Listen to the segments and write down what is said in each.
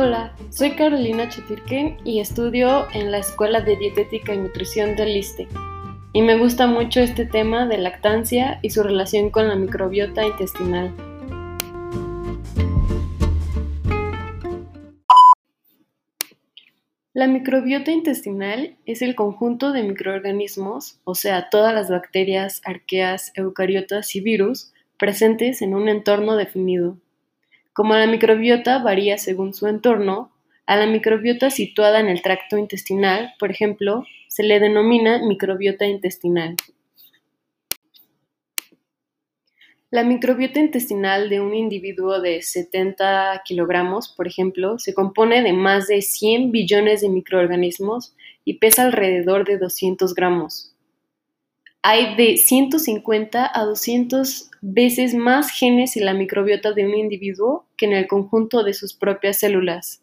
Hola, soy Carolina Chetirken y estudio en la Escuela de Dietética y Nutrición del ISTE. Y me gusta mucho este tema de lactancia y su relación con la microbiota intestinal. La microbiota intestinal es el conjunto de microorganismos, o sea, todas las bacterias, arqueas, eucariotas y virus presentes en un entorno definido. Como la microbiota varía según su entorno, a la microbiota situada en el tracto intestinal, por ejemplo, se le denomina microbiota intestinal. La microbiota intestinal de un individuo de 70 kilogramos, por ejemplo, se compone de más de 100 billones de microorganismos y pesa alrededor de 200 gramos. Hay de 150 a 200 veces más genes en la microbiota de un individuo que en el conjunto de sus propias células.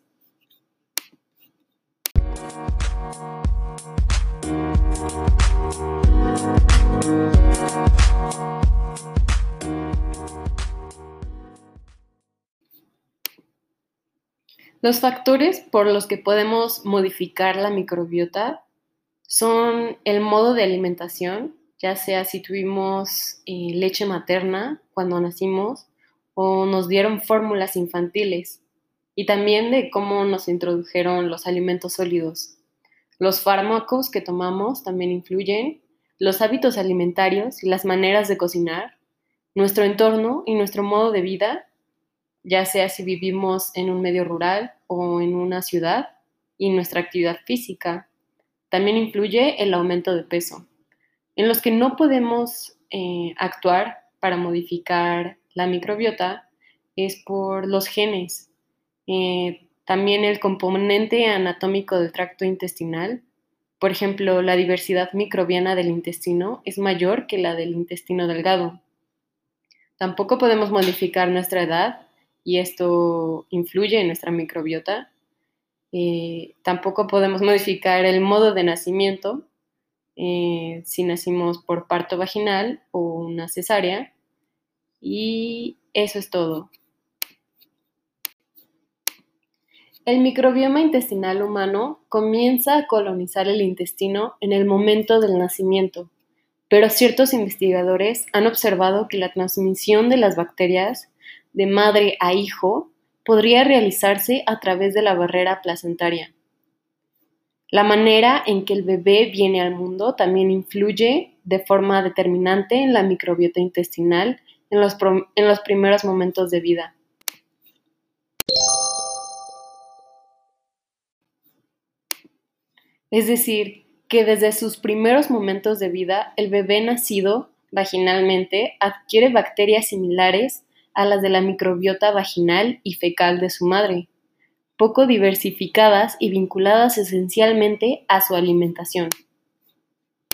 Los factores por los que podemos modificar la microbiota son el modo de alimentación, ya sea si tuvimos eh, leche materna cuando nacimos o nos dieron fórmulas infantiles, y también de cómo nos introdujeron los alimentos sólidos. Los fármacos que tomamos también influyen, los hábitos alimentarios y las maneras de cocinar, nuestro entorno y nuestro modo de vida, ya sea si vivimos en un medio rural o en una ciudad, y nuestra actividad física. También influye el aumento de peso en los que no podemos eh, actuar para modificar la microbiota es por los genes. Eh, también el componente anatómico del tracto intestinal, por ejemplo, la diversidad microbiana del intestino es mayor que la del intestino delgado. Tampoco podemos modificar nuestra edad y esto influye en nuestra microbiota. Eh, tampoco podemos modificar el modo de nacimiento eh, si nacimos por parto vaginal o una cesárea. Y eso es todo. El microbioma intestinal humano comienza a colonizar el intestino en el momento del nacimiento, pero ciertos investigadores han observado que la transmisión de las bacterias de madre a hijo podría realizarse a través de la barrera placentaria. La manera en que el bebé viene al mundo también influye de forma determinante en la microbiota intestinal en los, primeros momentos de vida. Es decir, que desde sus primeros momentos de vida el bebé nacido vaginalmente adquiere bacterias similares a las de la microbiota vaginal y fecal de su madre poco diversificadas y vinculadas esencialmente a su alimentación.